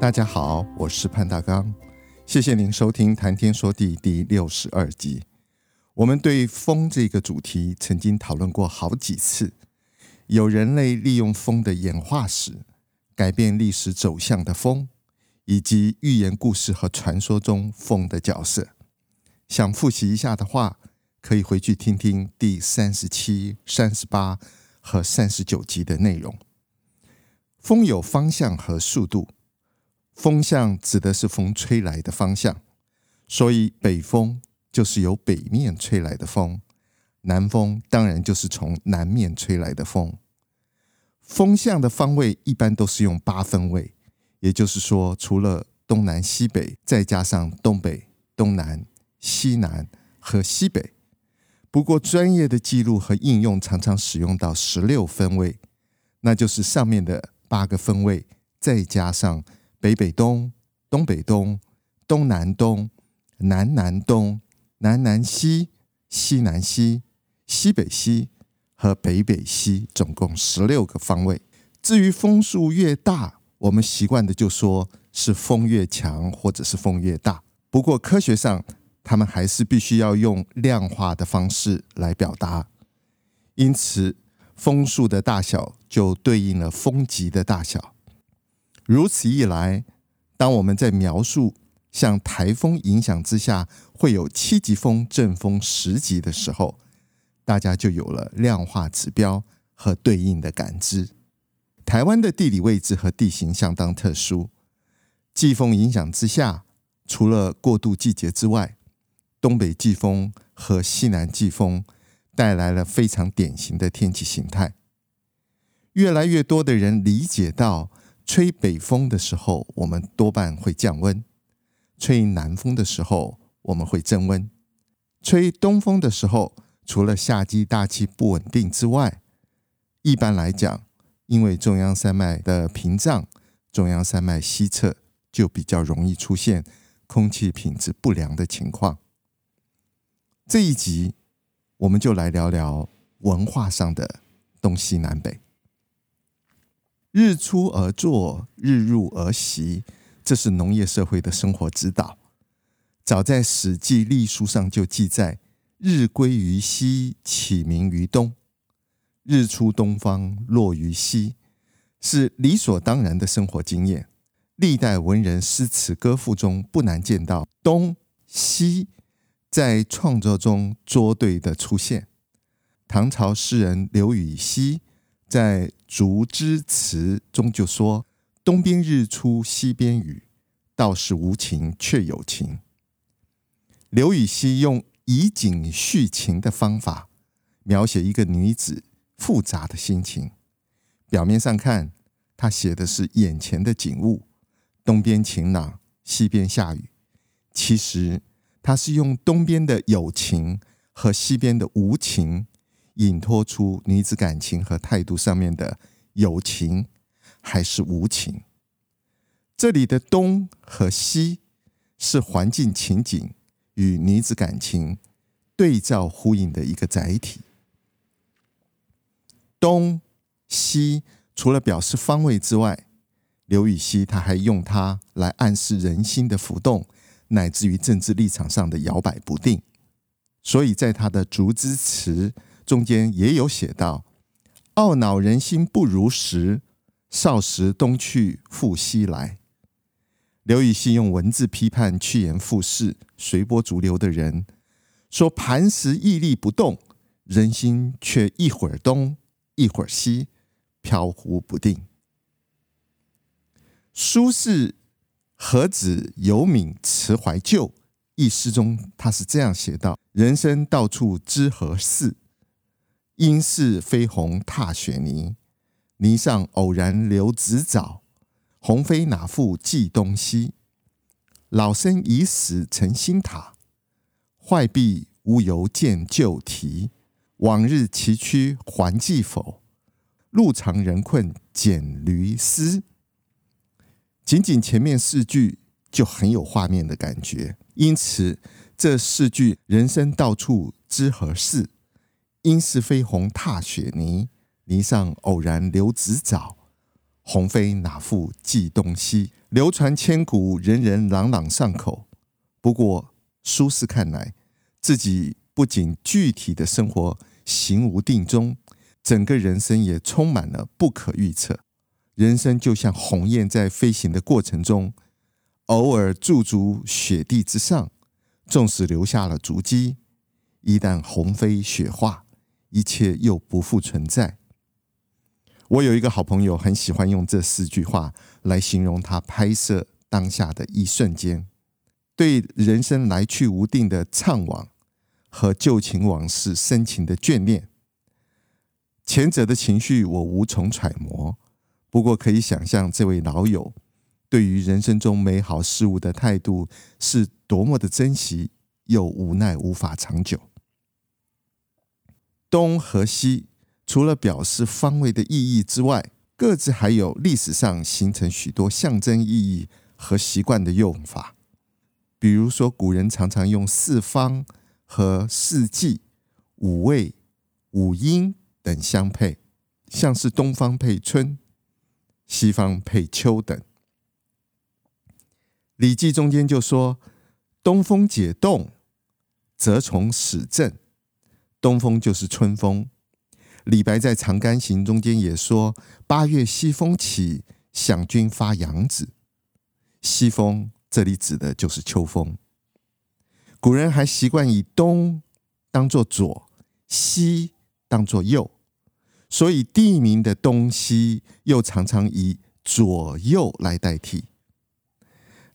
大家好，我是潘大刚，谢谢您收听《谈天说地》第六十二集。我们对风这个主题曾经讨论过好几次，有人类利用风的演化史，改变历史走向的风，以及寓言故事和传说中风的角色。想复习一下的话，可以回去听听第三十七、三十八和三十九集的内容。风有方向和速度。风向指的是风吹来的方向，所以北风就是由北面吹来的风，南风当然就是从南面吹来的风。风向的方位一般都是用八分位，也就是说，除了东南西北，再加上东北、东南、西南和西北。不过，专业的记录和应用常常使用到十六分位，那就是上面的八个分位再加上。北北东、东北东、东南东、南南东、南南西、西南西、西北西和北北西，总共十六个方位。至于风速越大，我们习惯的就说是风越强，或者是风越大。不过科学上，他们还是必须要用量化的方式来表达。因此，风速的大小就对应了风级的大小。如此一来，当我们在描述像台风影响之下会有七级风、阵风十级的时候，大家就有了量化指标和对应的感知。台湾的地理位置和地形相当特殊，季风影响之下，除了过渡季节之外，东北季风和西南季风带来了非常典型的天气形态。越来越多的人理解到。吹北风的时候，我们多半会降温；吹南风的时候，我们会增温；吹东风的时候，除了夏季大气不稳定之外，一般来讲，因为中央山脉的屏障，中央山脉西侧就比较容易出现空气品质不良的情况。这一集，我们就来聊聊文化上的东西南北。日出而作，日入而息，这是农业社会的生活指导。早在《史记·隶书》上就记载：“日归于西，起明于东。”日出东方，落于西，是理所当然的生活经验。历代文人诗词歌赋中不难见到东西在创作中作对的出现。唐朝诗人刘禹锡。在《竹枝词》中就说：“东边日出西边雨，道是无晴却有晴。”刘禹锡用以景叙情的方法描写一个女子复杂的心情。表面上看，他写的是眼前的景物，东边晴朗，西边下雨。其实，他是用东边的有晴和西边的无情。引托出女子感情和态度上面的有情还是无情。这里的东和西是环境情景与女子感情对照呼应的一个载体。东西除了表示方位之外，刘禹锡他还用它来暗示人心的浮动，乃至于政治立场上的摇摆不定。所以在他的《竹枝词》。中间也有写到：“懊恼人心不如时，少时东去复西来。”刘禹锡用文字批判趋炎附势、随波逐流的人，说：“磐石屹立不动，人心却一会儿东一会儿西，飘忽不定。”苏轼《何止有悯辞怀旧》一诗中，他是这样写道：“人生到处知何似？”应是飞鸿踏雪泥，泥上偶然留指爪，鸿飞哪复计东西？老僧已死成新塔，坏壁无由见旧题。往日崎岖还记否？路长人困蹇驴丝。仅仅前面四句就很有画面的感觉，因此这四句“人生到处知何事？应是飞鸿踏雪泥。泥上偶然留指爪，鸿飞哪复计东西？”流传千古，人人朗朗上口。不过，苏轼看来，自己不仅具体的生活行无定中，整个人生也充满了不可预测。人生就像鸿雁在飞行的过程中，偶尔驻足雪地之上，纵使留下了足迹，一旦鸿飞雪化，一切又不复存在。我有一个好朋友，很喜欢用这四句话来形容他拍摄当下的一瞬间，对人生来去无定的怅惘和旧情往事深情的眷恋。前者的情绪我无从揣摩，不过可以想象这位老友对于人生中美好事物的态度是多么的珍惜，又无奈无法长久。东和西。除了表示方位的意义之外，各自还有历史上形成许多象征意义和习惯的用法。比如说，古人常常用四方和四季、五味、五音等相配，像是东方配春、西方配秋等。《礼记》中间就说：“东风解冻，则从始振。”东风就是春风。李白在《长干行》中间也说：“八月西风起，想君发杨子。”西风这里指的就是秋风。古人还习惯以东当作左，西当作右，所以地名的东西又常常以左右来代替。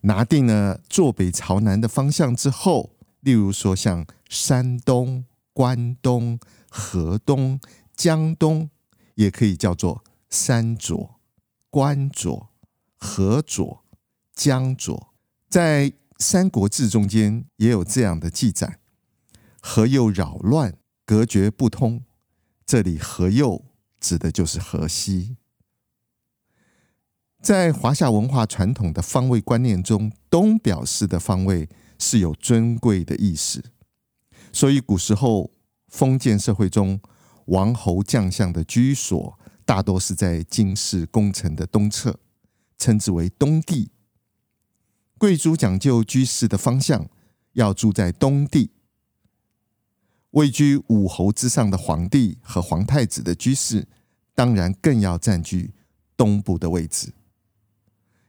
拿定了坐北朝南的方向之后，例如说像山东、关东、河东。江东也可以叫做山左、关左、河左、江左，在《三国志》中间也有这样的记载：河右扰乱，隔绝不通。这里“河右”指的就是河西。在华夏文化传统的方位观念中，东表示的方位是有尊贵的意思，所以古时候封建社会中。王侯将相的居所大多是在京市宫城的东侧，称之为东地。贵族讲究居室的方向，要住在东地。位居五侯之上的皇帝和皇太子的居室，当然更要占据东部的位置。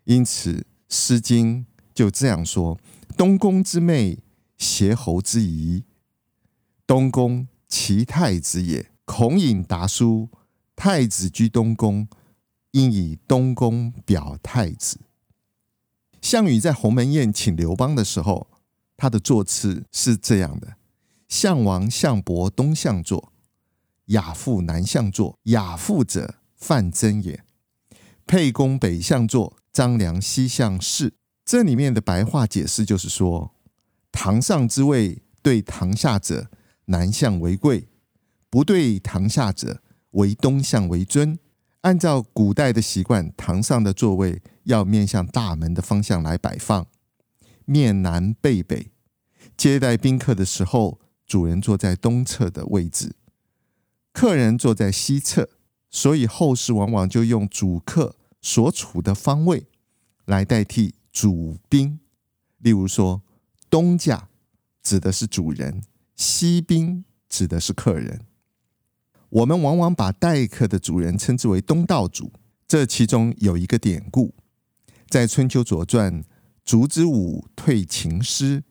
因此，《诗经》就这样说：“东宫之妹，协侯之仪。东宫，其太子也。”孔颖答书：“太子居东宫，应以东宫表太子。”项羽在鸿门宴请刘邦的时候，他的座次是这样的：项王、项伯东向坐，亚父南向坐。亚父者，范增也。沛公北向坐，张良西向侍。这里面的白话解释就是说，堂上之位对堂下者南向为贵。不对堂下者，为东向为尊。按照古代的习惯，堂上的座位要面向大门的方向来摆放，面南背北。接待宾客的时候，主人坐在东侧的位置，客人坐在西侧。所以后世往往就用主客所处的方位来代替主宾。例如说，东家指的是主人，西宾指的是客人。我们往往把待客的主人称之为东道主，这其中有一个典故，在春秋左传，烛之武退秦师，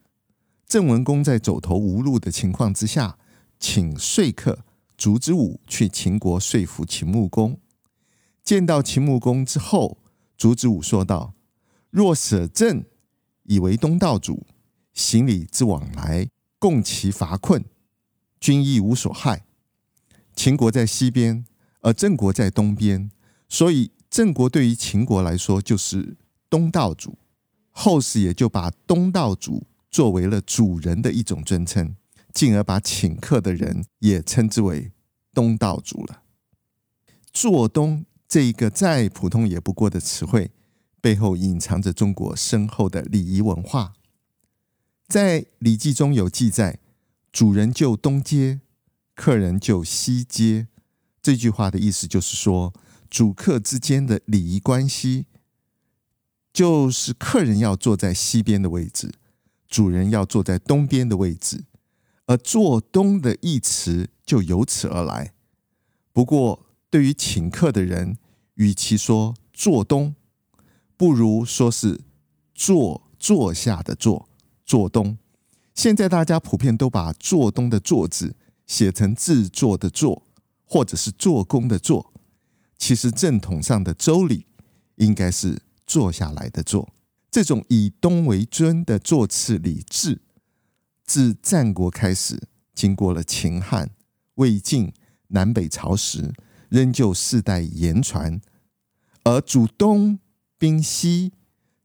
郑文公在走投无路的情况之下，请说客烛之武去秦国说服秦穆公。见到秦穆公之后，烛之武说道：“若舍朕以为东道主，行礼之往来，共其乏困，君亦无所害。”秦国在西边，而郑国在东边，所以郑国对于秦国来说就是东道主，后世也就把东道主作为了主人的一种尊称，进而把请客的人也称之为东道主了。做东这一个再普通也不过的词汇，背后隐藏着中国深厚的礼仪文化。在《礼记》中有记载：“主人就东阶，客人就西阶。”这句话的意思就是说，主客之间的礼仪关系，就是客人要坐在西边的位置，主人要坐在东边的位置，而“坐东”的一词就由此而来。不过，对于请客的人，与其说“坐东”，不如说是“坐”坐下的“坐”。做东，现在大家普遍都把“做东”的“做”字写成制作的“作”，或者是做工的“做”。其实正统上的周礼应该是坐下来的“坐”。这种以东为尊的座次礼制，自战国开始，经过了秦汉、魏晋、南北朝时，仍旧世代言传。而主东宾西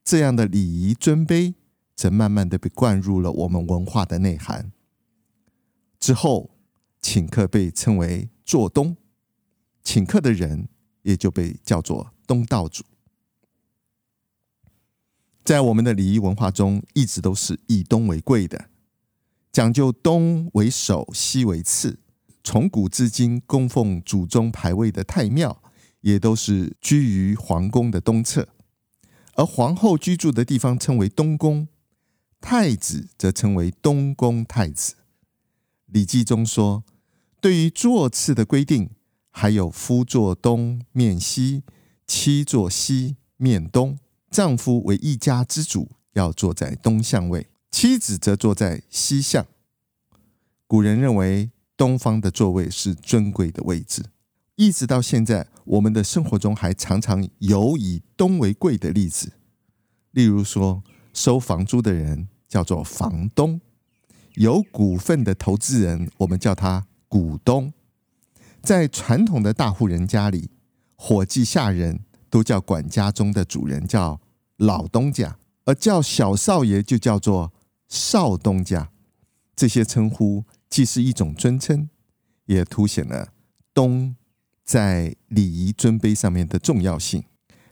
这样的礼仪尊卑，则慢慢的被灌入了我们文化的内涵。之后，请客被称为做东，请客的人也就被叫做东道主。在我们的礼仪文化中，一直都是以东为贵的，讲究东为首，西为次。从古至今，供奉祖宗牌位的太庙，也都是居于皇宫的东侧，而皇后居住的地方称为东宫。太子则称为东宫太子，《礼记》中说，对于座次的规定，还有夫坐东面西，妻坐西面东。丈夫为一家之主，要坐在东向位，妻子则坐在西向。古人认为东方的座位是尊贵的位置，一直到现在，我们的生活中还常常有以东为贵的例子，例如说。收房租的人叫做房东，有股份的投资人，我们叫他股东。在传统的大户人家里，伙计下人都叫管家中的主人叫老东家，而叫小少爷就叫做少东家。这些称呼既是一种尊称，也凸显了东在礼仪尊卑上面的重要性。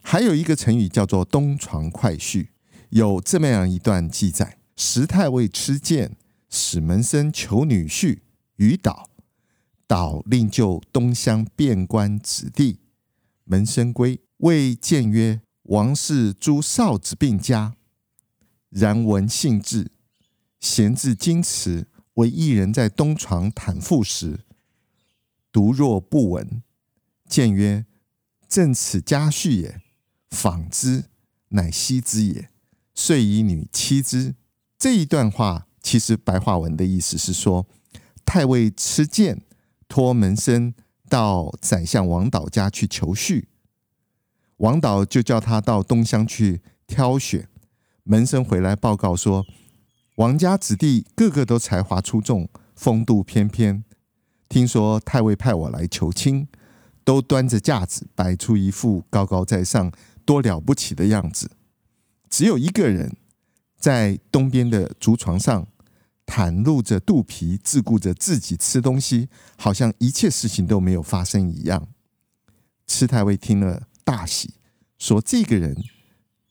还有一个成语叫做东床快婿。有这么样一段记载：时太尉吃见，使门生求女婿于岛，岛令就东乡遍官子弟。门生归，谓见曰：“王氏诸少子并家，然闻姓至，贤至矜持，唯一人在东床袒腹时，独若不闻。”见曰：“正此家婿也，访之，乃惜之也。”遂以女妻之。这一段话其实白话文的意思是说，太尉吃剑托门生到宰相王导家去求婿，王导就叫他到东乡去挑选。门生回来报告说，王家子弟个个都才华出众，风度翩翩。听说太尉派我来求亲，都端着架子，摆出一副高高在上、多了不起的样子。只有一个人在东边的竹床上袒露着肚皮，自顾着自己吃东西，好像一切事情都没有发生一样。吃太尉听了大喜，说：“这个人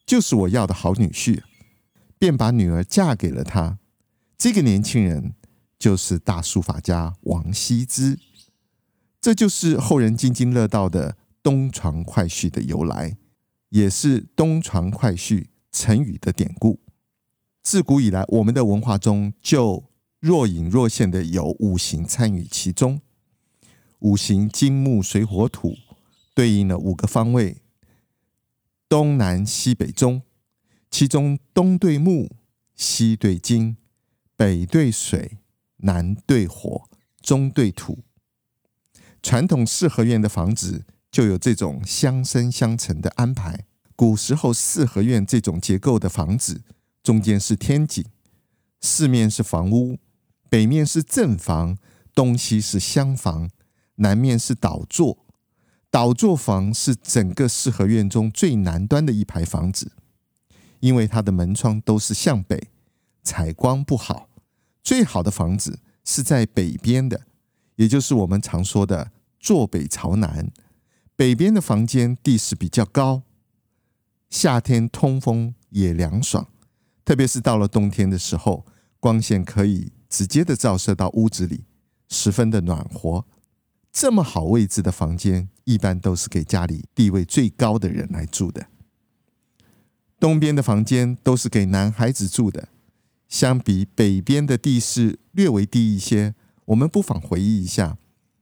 就是我要的好女婿。”便把女儿嫁给了他。这个年轻人就是大书法家王羲之。这就是后人津津乐道的“东床快婿”的由来，也是“东床快婿”成语的典故，自古以来，我们的文化中就若隐若现的有五行参与其中。五行金木水火土对应了五个方位，东南西北中，其中东对木，西对金，北对水，南对火，中对土。传统四合院的房子就有这种相生相成的安排。古时候四合院这种结构的房子，中间是天井，四面是房屋，北面是正房，东西是厢房，南面是倒座。倒座房是整个四合院中最南端的一排房子，因为它的门窗都是向北，采光不好。最好的房子是在北边的，也就是我们常说的坐北朝南。北边的房间地势比较高，夏天通风也凉爽，特别是到了冬天的时候，光线可以直接的照射到屋子里，十分的暖和。这么好位置的房间，一般都是给家里地位最高的人来住的。东边的房间都是给男孩子住的，相比北边的地势略微低一些。我们不妨回忆一下，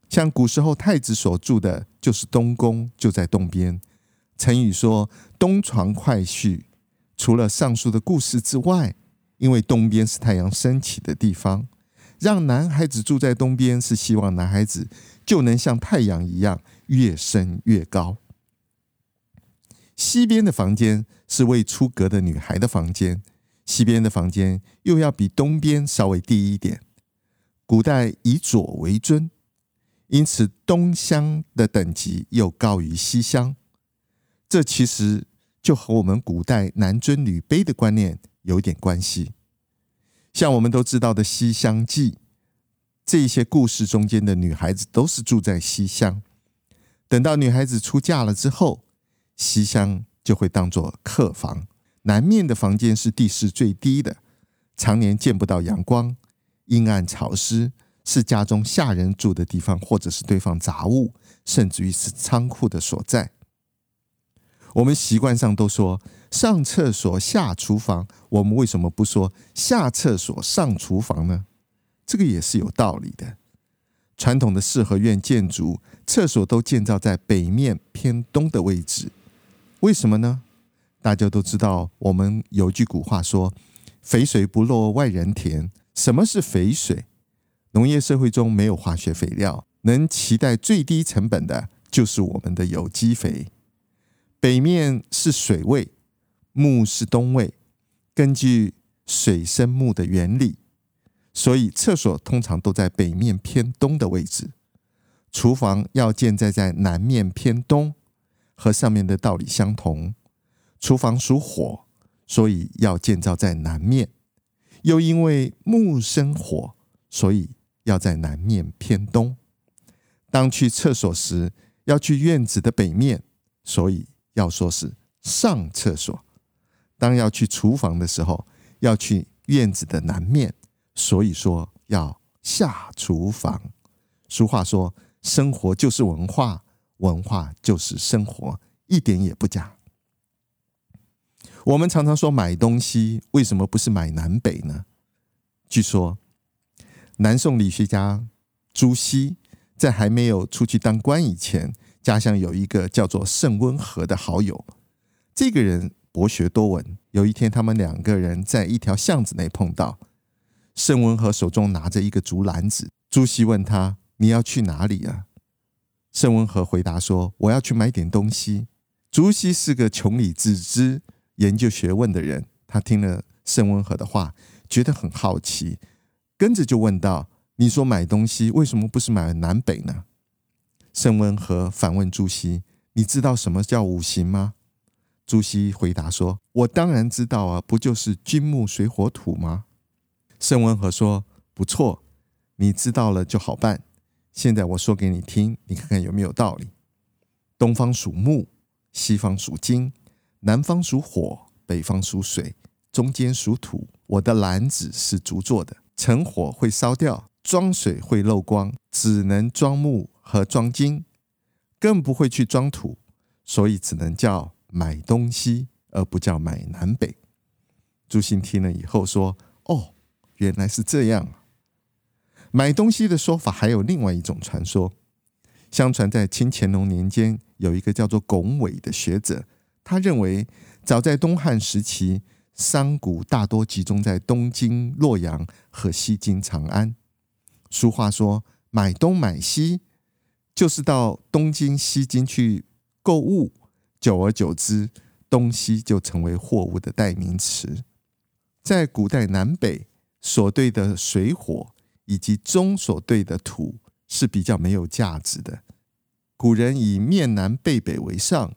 像古时候太子所住的就是东宫，就在东边。成语说“东床快婿”，除了上述的故事之外，因为东边是太阳升起的地方。让男孩子住在东边，是希望男孩子就能像太阳一样越升越高。西边的房间是未出阁的女孩的房间，西边的房间又要比东边稍微低一点。古代以左为尊，因此东厢的等级又高于西厢。这其实就和我们古代男尊女卑的观念有点关系。像我们都知道的《西厢记》，这些故事中间的女孩子都是住在西厢。等到女孩子出嫁了之后，西厢就会当做客房。南面的房间是地势最低的，常年见不到阳光，阴暗潮湿，是家中下人住的地方，或者是堆放杂物，甚至于是仓库的所在。我们习惯上都说上厕所下厨房，我们为什么不说下厕所上厨房呢？这个也是有道理的。传统的四合院建筑，厕所都建造在北面偏东的位置，为什么呢？大家都知道，我们有句古话说：“肥水不落外人田。”什么是肥水？农业社会中没有化学肥料，能期待最低成本的就是我们的有机肥。北面是水位，木是东位。根据水生木的原理，所以厕所通常都在北面偏东的位置。厨房要建在在南面偏东，和上面的道理相同。厨房属火，所以要建造在南面。又因为木生火，所以要在南面偏东。当去厕所时，要去院子的北面，所以。要说是上厕所，当要去厨房的时候，要去院子的南面，所以说要下厨房。俗话说，生活就是文化，文化就是生活，一点也不假。我们常常说买东西，为什么不是买南北呢？据说，南宋理学家朱熹在还没有出去当官以前。家乡有一个叫做盛温和的好友，这个人博学多闻。有一天，他们两个人在一条巷子内碰到，盛温和手中拿着一个竹篮子。朱熹问他：“你要去哪里啊？”盛温和回答说：“我要去买点东西。”朱熹是个穷理自知、研究学问的人，他听了盛温和的话，觉得很好奇，跟着就问道：“你说买东西，为什么不是买南北呢？”盛温和反问朱熹：“你知道什么叫五行吗？”朱熹回答说：“我当然知道啊，不就是金木水火土吗？”盛温和说：“不错，你知道了就好办。现在我说给你听，你看看有没有道理。东方属木，西方属金，南方属火，北方属水，中间属土。我的篮子是竹做的，成火会烧掉，装水会漏光，只能装木。”和装金，更不会去装土，所以只能叫买东西，而不叫买南北。朱熹听了以后说：“哦，原来是这样。买东西的说法还有另外一种传说。相传在清乾隆年间，有一个叫做龚伟的学者，他认为早在东汉时期，商贾大多集中在东京、洛阳和西京长安。俗话说：买东买西。”就是到东京、西京去购物，久而久之，东西就成为货物的代名词。在古代，南北所对的水火以及中所对的土是比较没有价值的，古人以面南背北为上，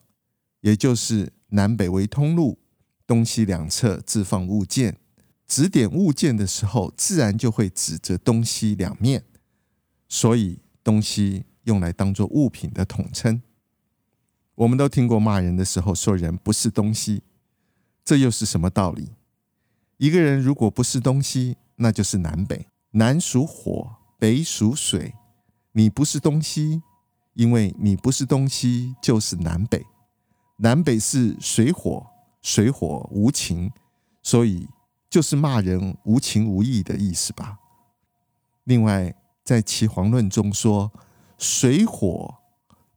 也就是南北为通路，东西两侧置放物件。指点物件的时候，自然就会指着东西两面，所以东西用来当做物品的统称。我们都听过骂人的时候说人不是东西，这又是什么道理？一个人如果不是东西，那就是南北。南属火，北属水。你不是东西，因为你不是东西，就是南北。南北是水火，水火无情，所以。就是骂人无情无义的意思吧。另外，在《岐黄论》中说，水火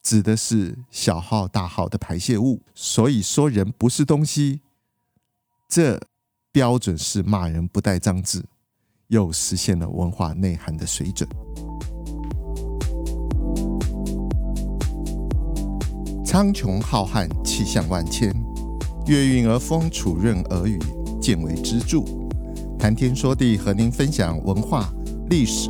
指的是小号大号的排泄物，所以说人不是东西，这标准是骂人不带脏字，又实现了文化内涵的水准。苍穹浩瀚，气象万千，月运而风，楚润而雨。见微知著，谈天说地，和您分享文化、历史